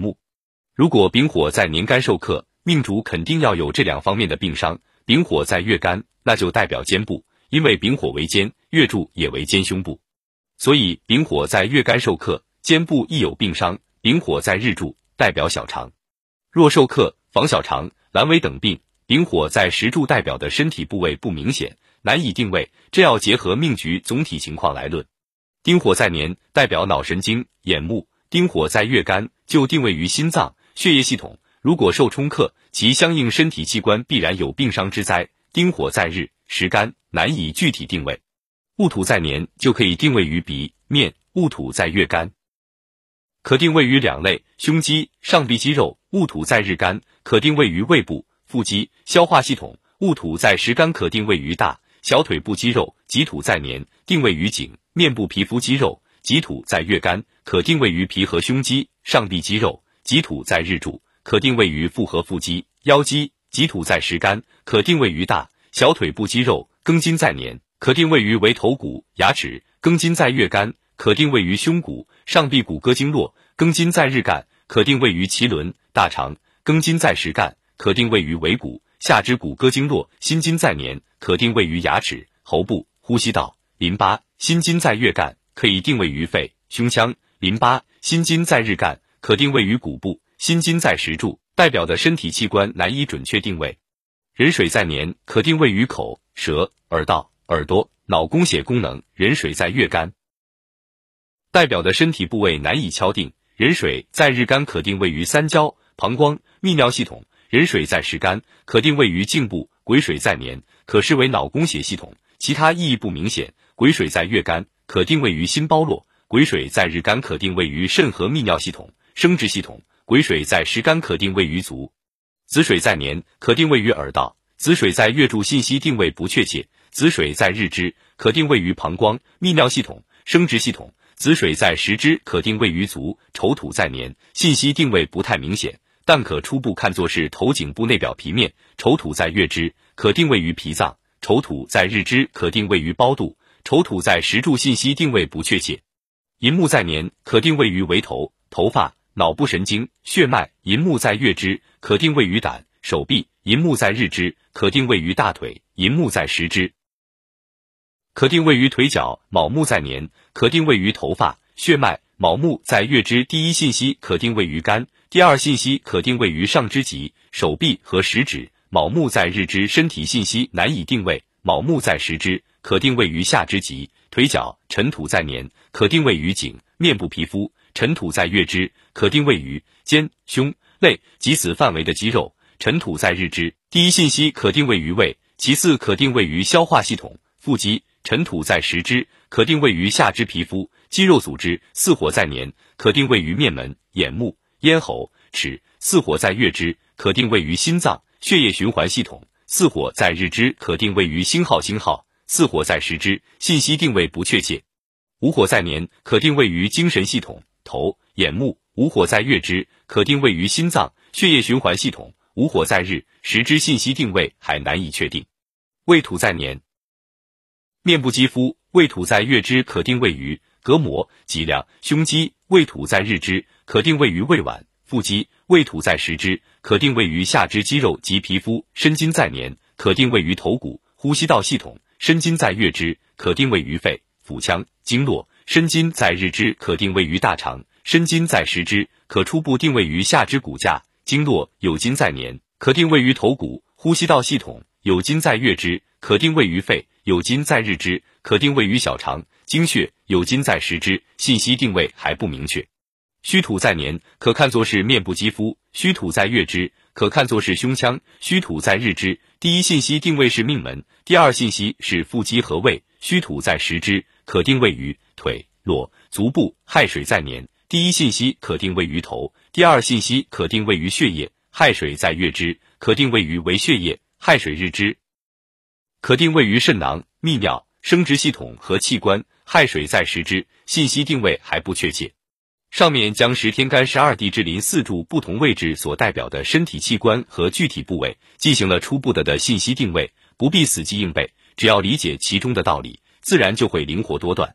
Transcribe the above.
木。如果丙火在年干受克，命主肯定要有这两方面的病伤。丙火在月干，那就代表肩部，因为丙火为肩，月柱也为肩胸部，所以丙火在月干受克，肩部亦有病伤。丙火在日柱，代表小肠，若受克，房小肠、阑尾等病。丙火在时柱，代表的身体部位不明显，难以定位，这要结合命局总体情况来论。丁火在年，代表脑神经、眼目；丁火在月干，就定位于心脏、血液系统。如果受冲克，其相应身体器官必然有病伤之灾。丁火在日时干，难以具体定位。戊土在年，就可以定位于鼻面；戊土在月干，可定位于两类：胸肌、上臂肌肉。戊土在日干，可定位于胃部。腹肌、消化系统，戊土在时干可定位于大小腿部肌肉；己土在年，定位于颈、面部皮肤肌肉；己土在月干，可定位于皮和胸肌、上臂肌肉；己土在日柱，可定位于腹和腹肌、腰肌；己土在时干，可定位于大小腿部肌肉；庚金在年，可定位于为头骨、牙齿；庚金在月干，可定位于胸骨、上臂骨骼经络；庚金在日干，可定位于脐轮、大肠；庚金在时干。可定位于尾骨、下肢骨骼经络，心金在年，可定位于牙齿、喉部、呼吸道、淋巴。心金在月干，可以定位于肺、胸腔、淋巴。心筋在日干，可定位于骨部。心筋在石柱，代表的身体器官难以准确定位。壬水在年，可定位于口、舌、耳道、耳朵、脑供血功能。壬水在月干，代表的身体部位难以敲定。壬水在日干，可定位于三焦、膀胱、泌尿系统。壬水在时干，可定位于颈部；癸水在年，可视为脑供血系统，其他意义不明显。癸水在月干，可定位于心包络；癸水在日干，可定位于肾和泌尿系统、生殖系统；癸水在时干，可定位于足；子水在年，可定位于耳道；子水在月柱，信息定位不确切；子水在日支，可定位于膀胱、泌尿系统、生殖系统；子水在时支，可定位于足；丑土在年，信息定位不太明显。但可初步看作是头颈部内表皮面。丑土在月支，可定位于脾脏；丑土在日支，可定位于包肚；丑土在时柱，信息定位不确切。寅木在年，可定位于围头、头发、脑部神经、血脉。寅木在月支，可定位于胆、手臂；寅木在日支，可定位于大腿；寅木在时支，可定位于腿脚。卯木在年，可定位于头发、血脉。卯木在月支，第一信息可定位于肝。第二信息可定位于上肢及手臂和食指。卯木在日支，身体信息难以定位；卯木在时支，可定位于下肢及腿脚。尘土在年，可定位于颈、面部皮肤；尘土在月支，可定位于肩、胸、肋及此范围的肌肉。尘土在日支，第一信息可定位于胃，其次可定位于消化系统、腹肌。尘土在时支，可定位于下肢皮肤、肌肉组织。巳火在年，可定位于面门、眼目。咽喉、齿，四火在月支，可定位于心脏、血液循环系统；四火在日支，可定位于星号星号；四火在时之，信息定位不确切。五火在年，可定位于精神系统、头、眼目；五火在月支，可定位于心脏、血液循环系统；五火在日时之，信息定位还难以确定。未土在年，面部肌肤；未土在月支，可定位于膈膜、脊梁、胸肌；未土在日支。可定位于胃脘、腹肌；未土在时之，可定位于下肢肌肉及皮肤；身筋在年，可定位于头骨、呼吸道系统；申金在月支，可定位于肺、腹腔、经络；申金在日支，可定位于大肠；申金在时支，可初步定位于下肢骨架、经络；有金在年，可定位于头骨、呼吸道系统；有金在月支，可定位于肺；有金在日支，可定位于小肠、经血；酉金在时支，信息定位还不明确。虚土在年，可看作是面部肌肤；虚土在月支，可看作是胸腔；虚土在日支，第一信息定位是命门，第二信息是腹肌和胃；虚土在时支，可定位于腿、裸、足部；亥水在年，第一信息可定位于头，第二信息可定位于血液；亥水在月支，可定位于为血液；亥水日支，可定位于肾囊、泌尿、生殖系统和器官；亥水在时支，信息定位还不确切。上面将十天干十二地支临四柱不同位置所代表的身体器官和具体部位进行了初步的的信息定位，不必死记硬背，只要理解其中的道理，自然就会灵活多段。